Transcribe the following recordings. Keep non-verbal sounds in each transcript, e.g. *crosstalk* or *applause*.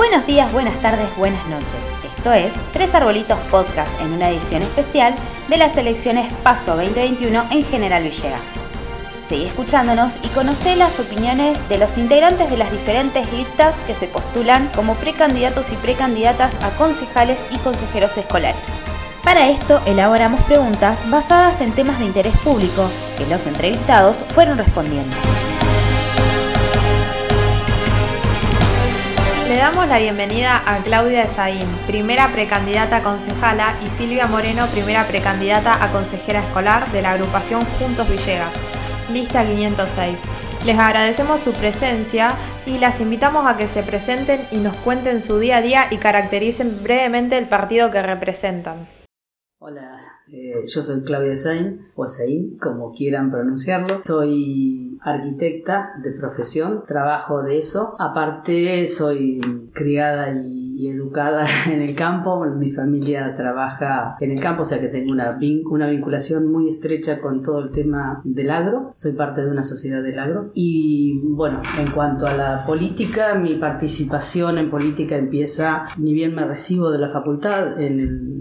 Buenos días, buenas tardes, buenas noches. Esto es Tres Arbolitos Podcast en una edición especial de las elecciones Paso 2021 en General Villegas. Seguí escuchándonos y conoce las opiniones de los integrantes de las diferentes listas que se postulan como precandidatos y precandidatas a concejales y consejeros escolares. Para esto elaboramos preguntas basadas en temas de interés público que los entrevistados fueron respondiendo. Le damos la bienvenida a Claudia Esaín, primera precandidata a concejala, y Silvia Moreno, primera precandidata a consejera escolar de la agrupación Juntos Villegas, lista 506. Les agradecemos su presencia y las invitamos a que se presenten y nos cuenten su día a día y caractericen brevemente el partido que representan. Hola, eh, yo soy Claudia Sain, o Sain, como quieran pronunciarlo. Soy arquitecta de profesión, trabajo de eso. Aparte, soy criada y, educada *laughs* en el campo. Mi familia trabaja en el campo, o sea que tengo una, una vinculación muy estrecha con todo el tema del agro. Soy parte de una sociedad del agro. Y bueno, en cuanto a la política, mi participación en política empieza, ni bien me recibo de la facultad, en el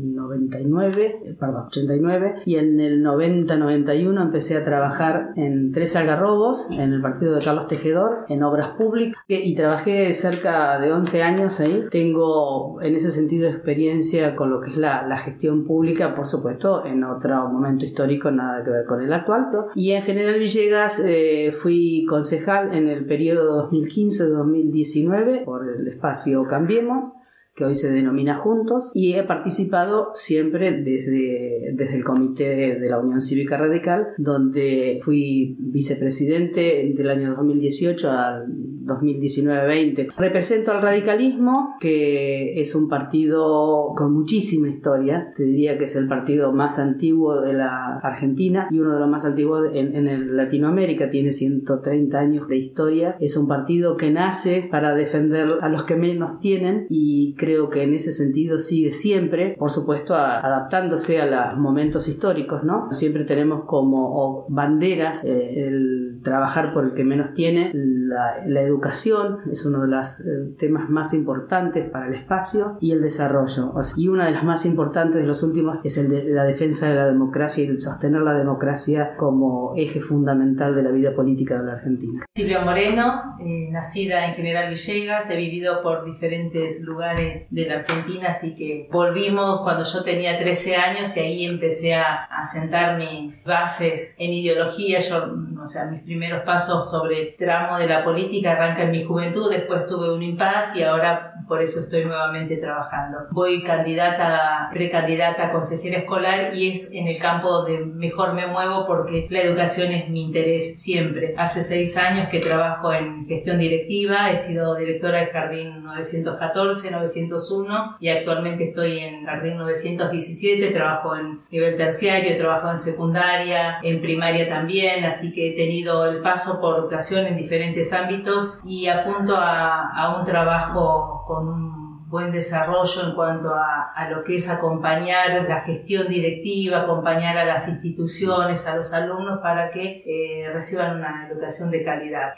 99, eh, perdón, 89, y en el 90-91 empecé a trabajar en Tres Algarrobos, en el partido de Carlos Tejedor, en obras públicas, y trabajé cerca de 11 años ahí. Tengo en ese sentido experiencia con lo que es la, gestión pública, por supuesto, en otro momento histórico, nada que ver con el actual. Y en General Villegas eh, fui concejal en el periodo 2015-2019 por el espacio Cambiemos que hoy se denomina Juntos, y he participado siempre desde, desde el Comité de la Unión Cívica Radical, donde fui vicepresidente del año 2018 al 2019-20. Represento al radicalismo, que es un partido con muchísima historia, te diría que es el partido más antiguo de la Argentina y uno de los más antiguos en, en Latinoamérica, tiene 130 años de historia, es un partido que nace para defender a los que menos tienen y creo que en ese sentido sigue siempre, por supuesto, adaptándose a los momentos históricos, ¿no? Siempre tenemos como banderas eh, el trabajar por el que menos tiene, la, educación es uno de los eh, temas más importantes para el espacio y el desarrollo. y una de las más importantes de los últimos es el de la defensa de la democracia y el sostener la democracia como eje fundamental de la vida política de la Argentina. Silvia Moreno, eh, nacida en General Villegas, he vivido por diferentes lugares de la Argentina, así que volvimos cuando yo tenía 13 años y ahí empecé a, a sentar mis bases en ideología. Yo, o sea, mis primeros pasos sobre tramo de la política arrancan en mi juventud, después tuve un impasse y ahora por eso estoy nuevamente trabajando. Voy candidata, precandidata a consejera escolar y es en el campo donde mejor me muevo porque la educación es mi interés siempre. Hace seis años que trabajo en gestión directiva, he sido directora del Jardín 914, 901 y actualmente estoy en Jardín 917, trabajo en nivel terciario, trabajo en secundaria, en primaria también, así que tenido el paso por educación en diferentes ámbitos y apunto a, a un trabajo con un buen desarrollo en cuanto a, lo que es acompañar la gestión directiva, acompañar a las instituciones, a los alumnos para que eh, reciban una educación de calidad.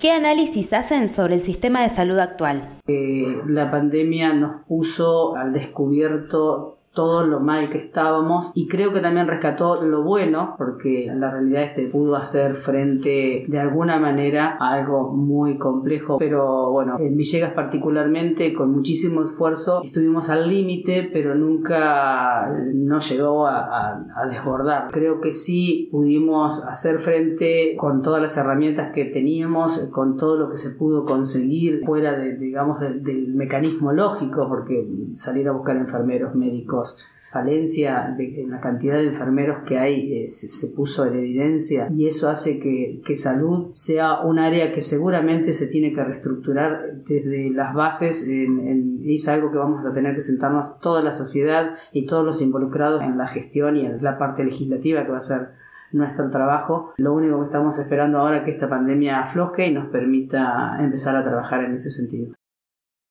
¿Qué análisis hacen sobre el sistema de salud actual? Eh, la pandemia nos puso al descubierto todo lo mal que estábamos y creo que también rescató lo bueno porque la realidad es que pudo hacer frente de alguna manera a algo muy complejo. Pero bueno en Villegas particularmente con muchísimo esfuerzo estuvimos al límite pero nunca no llegó a, desbordar. Creo que sí pudimos hacer frente con todas las herramientas que teníamos con todo lo que se pudo conseguir fuera de, digamos del mecanismo lógico porque salir a buscar enfermeros médicos falencia de, en la cantidad de enfermeros que hay eh, se, puso en evidencia y eso hace que, salud sea un área que seguramente se tiene que reestructurar desde las bases es algo que vamos a tener que sentarnos toda la sociedad y todos los involucrados en la gestión y en la parte legislativa que va a ser nuestro trabajo. Lo único que estamos esperando ahora es que esta pandemia afloje y nos permita empezar a trabajar en ese sentido.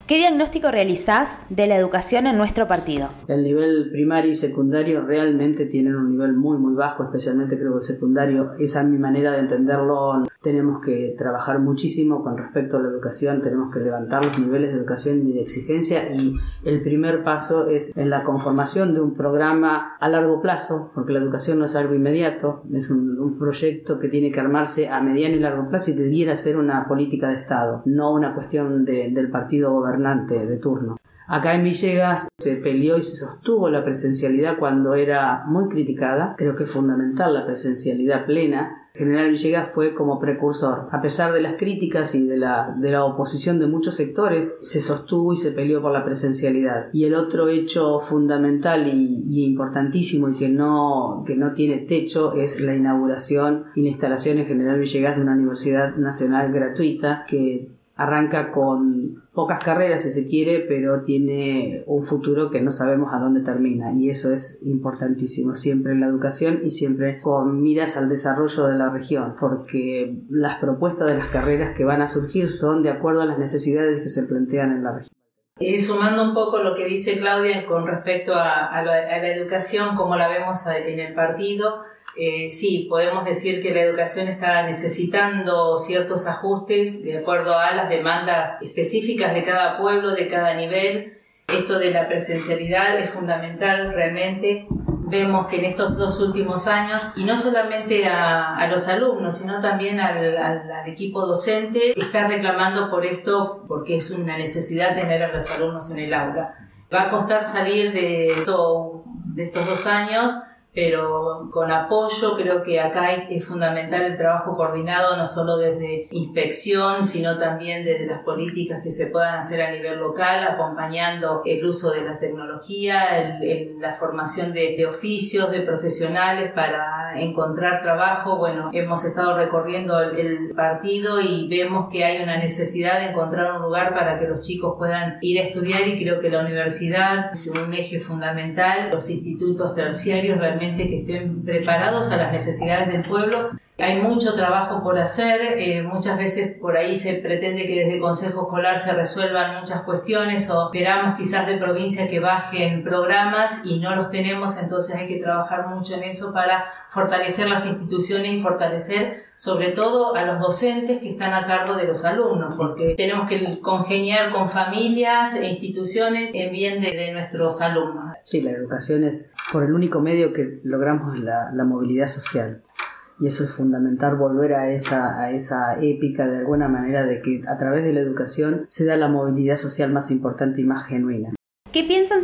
¿Qué diagnóstico realizás de la educación en nuestro partido? El nivel primario y secundario realmente tienen un nivel muy muy bajo, especialmente creo que el secundario. Esa es mi manera de entenderlo. Tenemos que trabajar muchísimo con respecto a la educación, tenemos que levantar los niveles de educación y de exigencia y el primer paso es en la conformación de un programa a largo plazo, porque la educación no es algo inmediato, es un, un proyecto que tiene que armarse a mediano y largo plazo y debiera ser una política de Estado, no una cuestión de, del partido gobernante de turno. Acá en Villegas se peleó y se sostuvo la presencialidad cuando era muy criticada. Creo que es fundamental la presencialidad plena. General Villegas fue como precursor. A pesar de las críticas y de la, de la oposición de muchos sectores, se sostuvo y se peleó por la presencialidad. Y el otro hecho fundamental y, importantísimo y que no, que no tiene techo es la inauguración y la instalación en General Villegas de una universidad nacional gratuita que arranca con pocas carreras si se quiere, pero tiene un futuro que no sabemos a dónde termina y eso es importantísimo siempre en la educación y siempre con miras al desarrollo de la región, porque las propuestas de las carreras que van a surgir son de acuerdo a las necesidades que se plantean en la región. Y sumando un poco lo que dice Claudia con respecto a, la, a la educación, como la vemos en el partido, eh, sí, podemos decir que la educación está necesitando ciertos ajustes de acuerdo a las demandas específicas de cada pueblo, de cada nivel. Esto de la presencialidad es fundamental realmente. Vemos que en estos dos últimos años, y no solamente a, los alumnos, sino también al, equipo docente, está reclamando por esto porque es una necesidad tener a los alumnos en el aula. Va a costar salir de estos dos años pero con apoyo creo que acá es fundamental el trabajo coordinado no solo desde inspección, sino también desde las políticas que se puedan hacer a nivel local, acompañando el uso de la tecnología, el, el, la formación de, de, oficios, de profesionales para encontrar trabajo. Bueno, hemos estado recorriendo el, el partido y vemos que hay una necesidad de encontrar un lugar para que los chicos puedan ir a estudiar y creo que la universidad es un eje fundamental, los institutos terciarios realmente que estén preparados a las necesidades del pueblo. Hay mucho trabajo por hacer, eh, muchas veces por ahí se pretende que desde el Consejo Escolar se resuelvan muchas cuestiones o esperamos quizás de provincia que bajen programas y no los tenemos, entonces hay que trabajar mucho en eso para fortalecer las instituciones y fortalecer sobre todo a los docentes que están a cargo de los alumnos, porque tenemos que congeniar con familias e instituciones en bien de, nuestros alumnos. Sí, la educación es por el único medio que logramos la movilidad social y eso es fundamental volver a esa, a esa épica de alguna manera de que a través de la educación se da la movilidad social más importante y más genuina.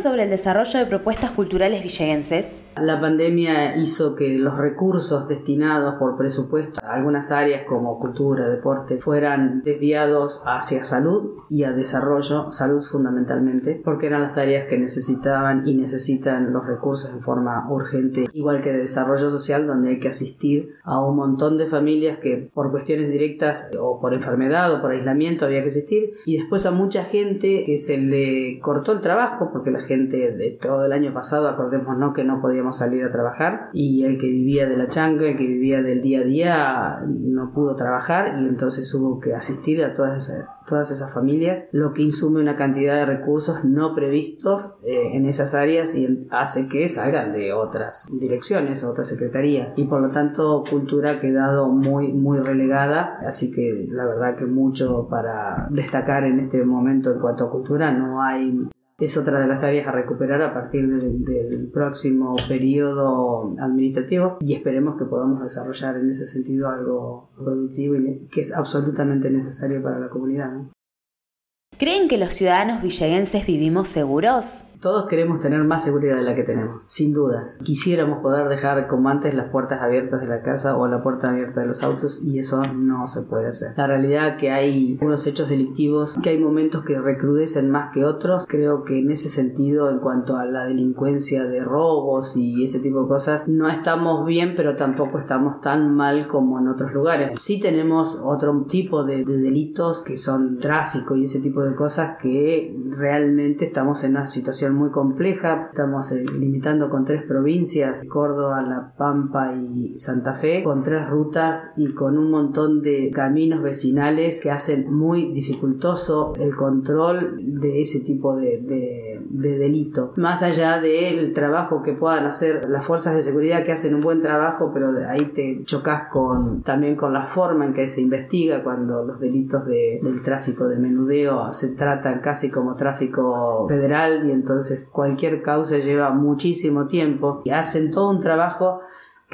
¿Qué piensan sobre el desarrollo de propuestas culturales villegenses? La pandemia hizo que los recursos destinados por presupuesto a algunas áreas como cultura, deporte, fueran desviados hacia salud y a desarrollo, salud fundamentalmente, porque eran las áreas que necesitaban y necesitan los recursos en forma urgente, igual que de desarrollo social, donde hay que asistir a un montón de familias que por cuestiones directas o por enfermedad o por aislamiento había que asistir, y después a mucha gente que se le cortó el trabajo porque la gente de todo el año pasado, acordémonos que no podíamos salir a trabajar. Y el que vivía de la changa, el que vivía del día a día no pudo trabajar. Y entonces hubo que asistir a todas esas, todas esas familias, lo que insume una cantidad de recursos no previstos eh, en esas áreas y hace que salgan de otras direcciones, otras secretarías. Y por lo tanto cultura ha quedado muy muy relegada, así que la verdad que mucho para destacar en este momento en cuanto a cultura no hay es otra de las áreas a recuperar a partir del, próximo periodo administrativo y esperemos que podamos desarrollar en ese sentido algo productivo y que es absolutamente necesario para la comunidad. ¿Creen que los ciudadanos villeguenses vivimos seguros? Todos queremos tener más seguridad de la que tenemos, sin dudas. Quisiéramos poder dejar como antes las puertas abiertas de la casa o la puerta abierta de los autos y eso no se puede hacer. La realidad que hay unos hechos delictivos, que hay momentos que recrudecen más que otros. Creo que en ese sentido, en cuanto a la delincuencia de robos y ese tipo de cosas, no estamos bien, pero tampoco estamos tan mal como en otros lugares. Sí tenemos otro tipo de, de delitos que son tráfico y ese tipo de cosas que realmente estamos en una situación muy compleja. Estamos eh, limitando con tres provincias, Córdoba, La Pampa y Santa Fe, con tres rutas y con un montón de caminos vecinales que hacen muy dificultoso el control de ese tipo de delito. Más allá del trabajo que puedan hacer las fuerzas de seguridad que hacen un buen trabajo, pero ahí te chocas con también con la forma en que se investiga cuando los delitos de, del tráfico de menudeo se tratan casi como tráfico federal y entonces cualquier causa lleva muchísimo tiempo y hacen todo un trabajo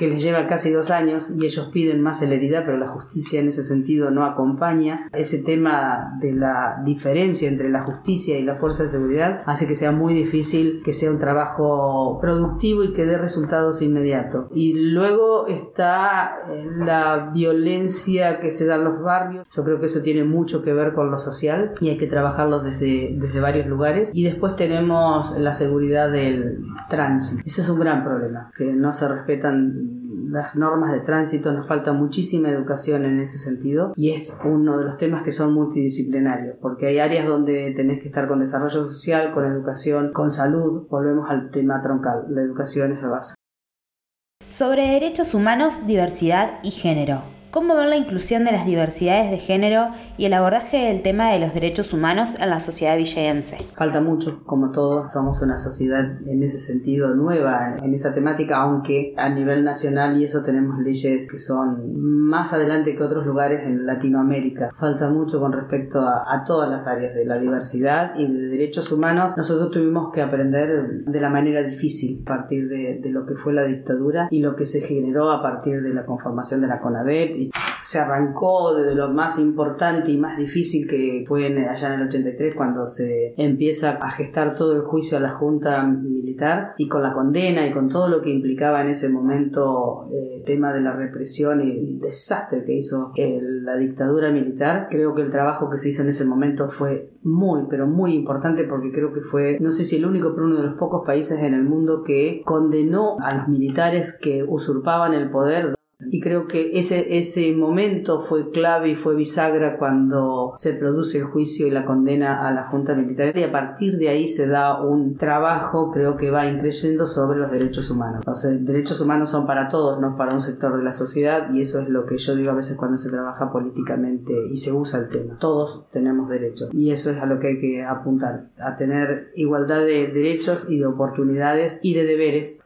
que les lleva casi dos años y ellos piden más celeridad, pero la justicia en ese sentido no acompaña. Ese tema de la diferencia entre la justicia y la fuerza de seguridad hace que sea muy difícil que sea un trabajo productivo y que dé resultados inmediatos. Y luego está eh, la violencia que se da en los barrios. Yo creo que eso tiene mucho que ver con lo social y hay que trabajarlo desde, desde varios lugares. Y después tenemos la seguridad del tránsito. Ese es un gran problema, que no se respetan las normas de tránsito, nos falta muchísima educación en ese sentido y es uno de los temas que son multidisciplinarios, porque hay áreas donde tenés que estar con desarrollo social, con educación, con salud, volvemos al tema troncal, la educación es la base. Sobre derechos humanos, diversidad y género. ¿Cómo ver la inclusión de las diversidades de género y el abordaje del tema de los derechos humanos en la sociedad villegense? Falta mucho, como todos, somos una sociedad en ese sentido nueva en esa temática, aunque a nivel nacional y eso tenemos leyes que son más adelante que otros lugares en Latinoamérica. Falta mucho con respecto a, todas las áreas de la diversidad y de derechos humanos. Nosotros tuvimos que aprender de la manera difícil a partir de, de lo que fue la dictadura y lo que se generó a partir de la conformación de la CONADEP se arrancó desde lo más importante y más difícil que fue allá en el 83 cuando se empieza a gestar todo el juicio a la Junta Militar y con la condena y con todo lo que implicaba en ese momento el eh, tema de la represión y el desastre que hizo la dictadura militar. Creo que el trabajo que se hizo en ese momento fue muy, pero muy importante porque creo que fue, no sé si el único, pero uno de los pocos países en el mundo que condenó a los militares que usurpaban el poder y creo que ese, ese momento fue clave y fue bisagra cuando se produce el juicio y la condena a la Junta Militar y a partir de ahí se da un trabajo creo que va increyendo sobre los derechos humanos. Los derechos humanos son para todos, no para un sector de la sociedad y eso es lo que yo digo a veces cuando se trabaja políticamente y se usa el tema. Todos tenemos derechos y eso es a lo que hay que apuntar, a tener igualdad de derechos y de oportunidades y de deberes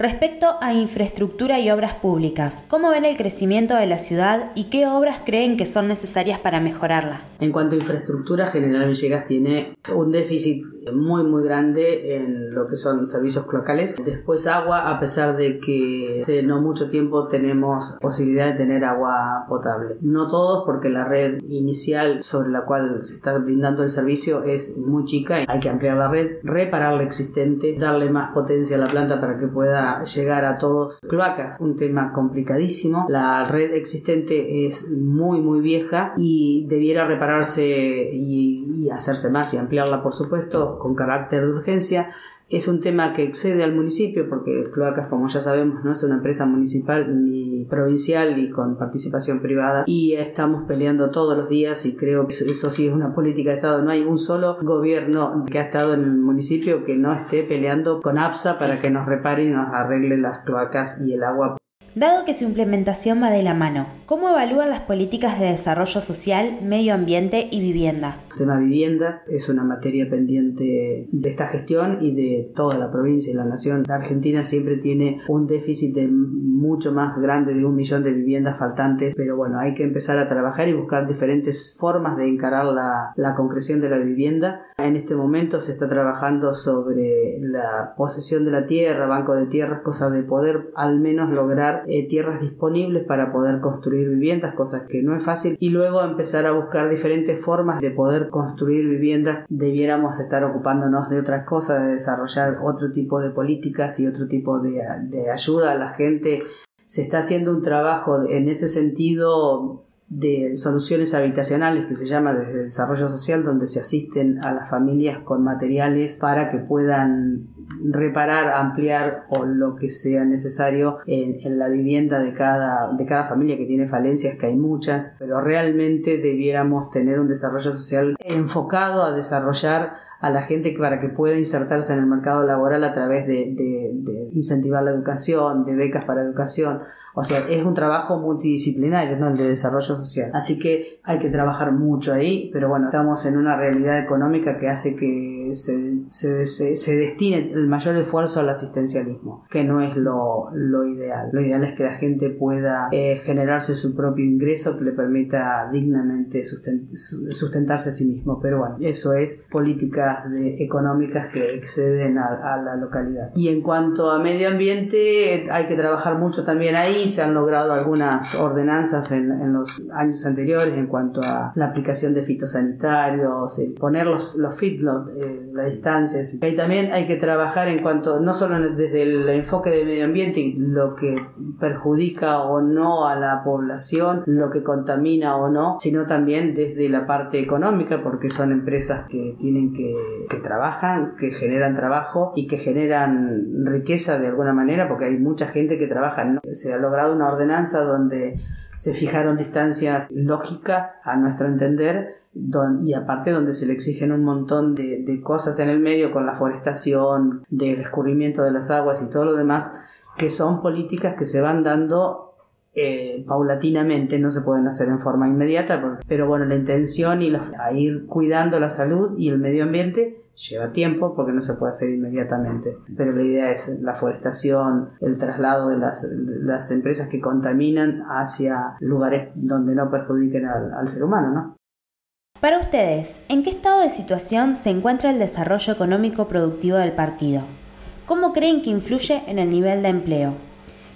Respecto a infraestructura y obras públicas, ¿cómo ven el crecimiento de la ciudad y qué obras creen que son necesarias para mejorarla? En cuanto a infraestructura, General Villegas tiene un déficit muy muy grande en lo que son servicios locales. Después agua, a pesar de que hace no mucho tiempo tenemos posibilidad de tener agua potable. No todos porque la red inicial sobre la cual se está brindando el servicio es muy chica. Hay que ampliar la red, reparar la existente, darle más potencia a la planta para que pueda llegar a todos. Cloacas, un tema complicadísimo. La red existente es muy muy vieja y debiera repararse y, hacerse más y ampliarla por supuesto con carácter de urgencia es un tema que excede al municipio porque Cloacas, como ya sabemos, no es una empresa municipal ni provincial y con participación privada y estamos peleando todos los días y creo que eso sí es una política de Estado. No hay un solo gobierno que ha estado en el municipio que no esté peleando con APSA para que nos repare y nos arregle las cloacas y el agua Dado que su implementación va de la mano, ¿cómo evalúan las políticas de desarrollo social, medio ambiente y vivienda? El tema viviendas es una materia pendiente de esta gestión y de toda la provincia y la nación. La Argentina siempre tiene un déficit mucho más grande de un millón de viviendas faltantes, pero bueno, hay que empezar a trabajar y buscar diferentes formas de encarar la, la concreción de la vivienda. En este momento se está trabajando sobre la posesión de la tierra, banco de tierras, cosa de poder al menos lograr eh, tierras disponibles para poder construir viviendas, cosas que no es fácil, y luego empezar a buscar diferentes formas de poder construir viviendas. Debiéramos estar ocupándonos de otras cosas, de desarrollar otro tipo de políticas y otro tipo de, ayuda a la gente. Se está haciendo un trabajo en ese sentido de soluciones habitacionales que se llama desde desarrollo social donde se asisten a las familias con materiales para que puedan reparar, ampliar o lo que sea necesario en, la vivienda de cada, de cada familia que tiene falencias, que hay muchas, pero realmente debiéramos tener un desarrollo social enfocado a desarrollar a la gente para que pueda insertarse en el mercado laboral a través de, de incentivar la educación, de becas para educación, o sea, es un trabajo multidisciplinario, ¿no? El de desarrollo social. Así que hay que trabajar mucho ahí, pero bueno, estamos en una realidad económica que hace que se, se, se, destine el mayor esfuerzo al asistencialismo, que no es lo, lo ideal. Lo ideal es que la gente pueda eh, generarse su propio ingreso que le permita dignamente sustentarse a sí mismo. Pero bueno, eso es políticas de, económicas que exceden a, a la localidad. Y en cuanto a medio ambiente, hay que trabajar mucho también ahí se han logrado algunas ordenanzas en, los años anteriores en cuanto a la aplicación de fitosanitarios, poner los, los feedlots, eh, las distancias. Y también hay que trabajar en cuanto, no solo desde el enfoque de medio ambiente y lo que perjudica o no a la población, lo que contamina o no, sino también desde la parte económica, porque son empresas que tienen que, que trabajan, que generan trabajo y que generan riqueza de alguna manera, porque hay mucha gente que trabaja, ¿no? se ha logrado una ordenanza donde se fijaron distancias lógicas a nuestro entender y aparte donde se le exigen un montón de, cosas en el medio con la forestación, del escurrimiento de las aguas y todo lo demás, que son políticas que se van dando eh, paulatinamente, no se pueden hacer en forma inmediata, pero bueno, la intención y a ir cuidando la salud y el medio ambiente Lleva tiempo porque no se puede hacer inmediatamente, pero la idea es la forestación, el traslado de las, empresas que contaminan hacia lugares donde no perjudiquen al, al ser humano, ¿no? Para ustedes, ¿en qué estado de situación se encuentra el desarrollo económico productivo del partido? ¿Cómo creen que influye en el nivel de empleo?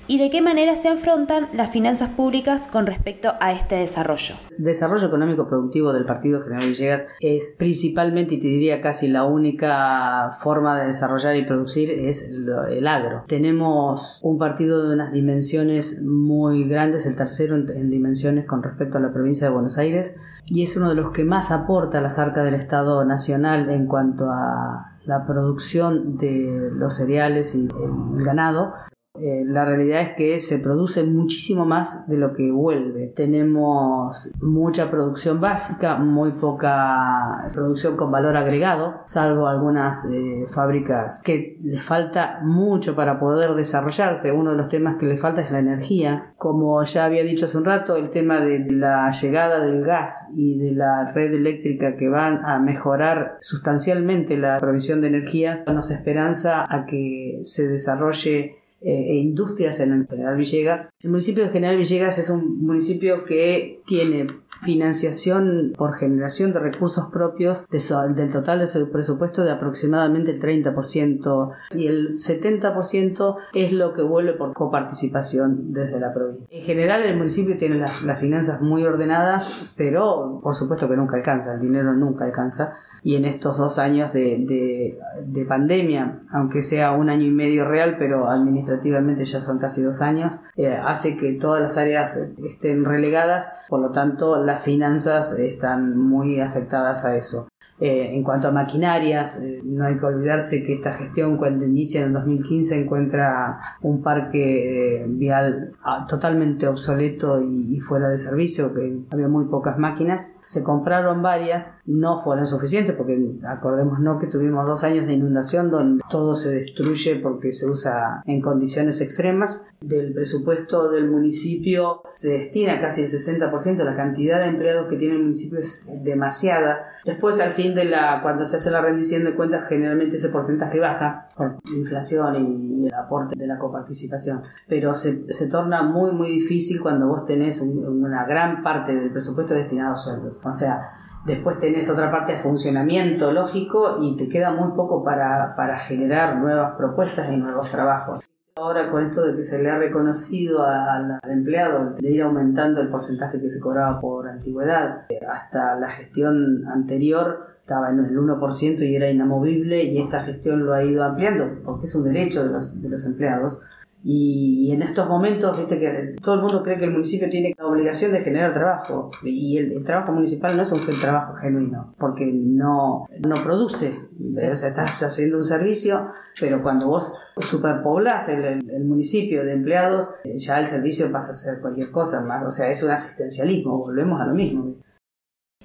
Y de qué manera se afrontan las finanzas públicas con respecto a este desarrollo. Desarrollo económico productivo del Partido General Villegas es principalmente, y te diría casi la única forma de desarrollar y producir es el agro. Tenemos un partido de unas dimensiones muy grandes, el tercero en, dimensiones con respecto a la provincia de Buenos Aires, y es uno de los que más aporta a las arcas del Estado Nacional en cuanto a la producción de los cereales y el ganado eh, la realidad es que se produce muchísimo más de lo que vuelve. Tenemos mucha producción básica, muy poca producción con valor agregado, salvo algunas eh, fábricas que les falta mucho para poder desarrollarse. Uno de los temas que les falta es la energía. Como ya había dicho hace un rato, el tema de la llegada del gas y de la red eléctrica que van a mejorar sustancialmente la provisión de energía nos esperanza a que se desarrolle e industrias en el General Villegas. El municipio de General Villegas es un municipio que tiene financiación por generación de recursos propios del total de su presupuesto de aproximadamente el 30% y el 70% es lo que vuelve por coparticipación desde la provincia. En general el municipio tiene las, las finanzas muy ordenadas, pero por supuesto que nunca alcanza, el dinero nunca alcanza. Y en estos dos años de, de, pandemia, aunque sea un año y medio real, pero administrativamente ya son casi dos años, eh, hace que todas las áreas estén relegadas, por lo tanto las finanzas están muy afectadas a eso. Eh, en cuanto a maquinarias, eh, no hay que olvidarse que esta gestión cuando inicia en el 2015 encuentra un parque vial ah, totalmente obsoleto y, fuera de servicio, que había muy pocas máquinas se compraron varias, no fueron suficientes porque acordémonos que tuvimos dos años de inundación donde todo se destruye porque se usa en condiciones extremas. Del presupuesto del municipio se destina casi el 60%, la cantidad de empleados que tiene el municipio es demasiada. Después al fin de la, cuando se hace la rendición de cuentas, generalmente ese porcentaje baja por la inflación y, el aporte de la coparticipación. Pero se, se torna muy muy difícil cuando vos tenés una gran parte del presupuesto destinado a sueldos. O sea, después tenés otra parte de funcionamiento lógico y te queda muy poco para, para generar nuevas propuestas y nuevos trabajos. Ahora con esto de que se le ha reconocido al, empleado de ir aumentando el porcentaje que se cobraba por antigüedad, hasta la gestión anterior estaba en el 1% y era inamovible y esta gestión lo ha ido ampliando porque es un derecho de los, de los empleados y en estos momentos, viste que todo el mundo cree que el municipio tiene la obligación de generar trabajo. Y el, trabajo municipal no es un trabajo genuino, porque no, no produce. O sea, estás haciendo un servicio, pero cuando vos superpoblás el, el, municipio de empleados, ya el servicio pasa a ser cualquier cosa más. O sea, es un asistencialismo, volvemos a lo mismo.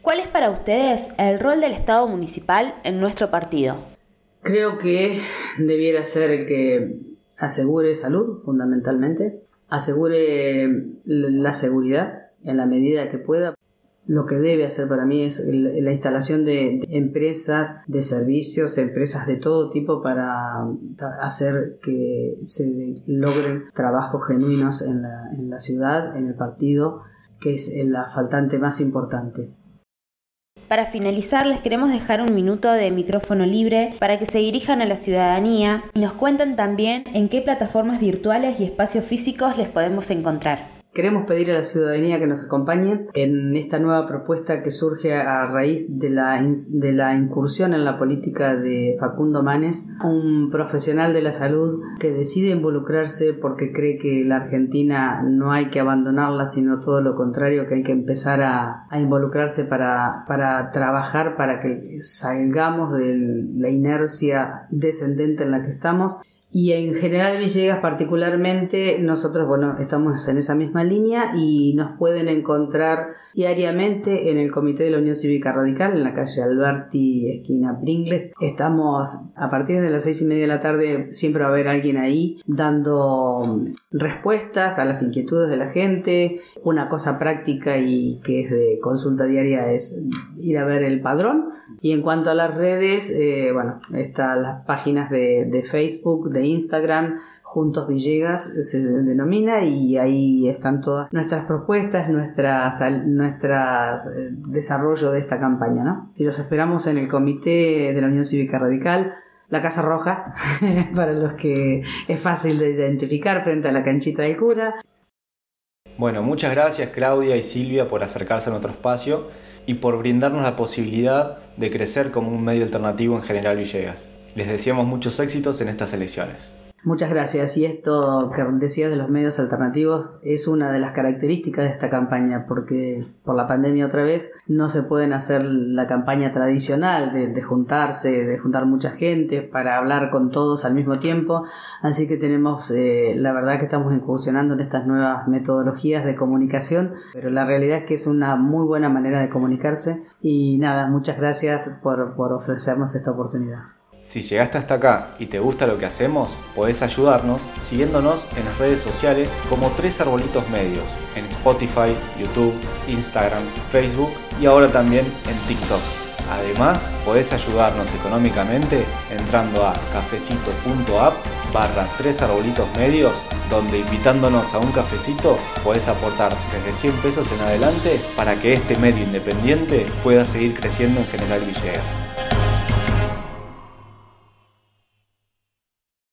¿Cuál es para ustedes el rol del Estado municipal en nuestro partido? Creo que debiera ser el que asegure salud, fundamentalmente, asegure la seguridad en la medida que pueda. Lo que debe hacer para mí es la instalación de empresas, de servicios, empresas de todo tipo para hacer que se logren trabajos genuinos en la, en la ciudad, en el partido, que es la faltante más importante. Para finalizar, les queremos dejar un minuto de micrófono libre para que se dirijan a la ciudadanía y nos cuenten también en qué plataformas virtuales y espacios físicos les podemos encontrar. Queremos pedir a la ciudadanía que nos acompañe en esta nueva propuesta que surge a raíz de la, de la incursión en la política de Facundo Manes, un profesional de la salud que decide involucrarse porque cree que la Argentina no hay que abandonarla, sino todo lo contrario, que hay que empezar a, a involucrarse para, para trabajar para que salgamos de la inercia descendente en la que estamos y en General Villegas particularmente, nosotros, bueno, estamos en esa misma línea y nos pueden encontrar diariamente en el Comité de la Unión Cívica Radical, en la calle Alberti, esquina Pringles. Estamos a partir de las seis y media de la tarde, siempre va a haber alguien ahí dando respuestas a las inquietudes de la gente. Una cosa práctica y que es de consulta diaria es ir a ver el padrón. Y en cuanto a las redes, eh, bueno, están las páginas de, de Facebook, de Instagram, Juntos Villegas se denomina y ahí están todas nuestras propuestas, nuestras, nuestras eh, desarrollo de esta campaña, ¿no? Y los esperamos en el comité de la Unión Cívica Radical, la Casa Roja, *laughs* para los que es fácil de identificar frente a la canchita del cura. Bueno, muchas gracias Claudia y Silvia por acercarse a nuestro espacio y por brindarnos la posibilidad de crecer como un medio alternativo en General Villegas. Les deseamos muchos éxitos en estas elecciones. Muchas gracias. Y esto que decías de los medios alternativos es una de las características de esta campaña, porque por la pandemia otra vez no se pueden hacer la campaña tradicional de, juntarse, de juntar mucha gente para hablar con todos al mismo tiempo. Así que tenemos, eh, la verdad que estamos incursionando en estas nuevas metodologías de comunicación, pero la realidad es que es una muy buena manera de comunicarse. Y nada, muchas gracias por, por ofrecernos esta oportunidad. Si llegaste hasta acá y te gusta lo que hacemos, podés ayudarnos siguiéndonos en las redes sociales como Tres Arbolitos Medios, en Spotify, YouTube, Instagram, Facebook y ahora también en TikTok. Además, podés ayudarnos económicamente entrando a cafecito.app barra tres arbolitos medios, donde invitándonos a un cafecito podés aportar desde 100 pesos en adelante para que este medio independiente pueda seguir creciendo en General Villegas.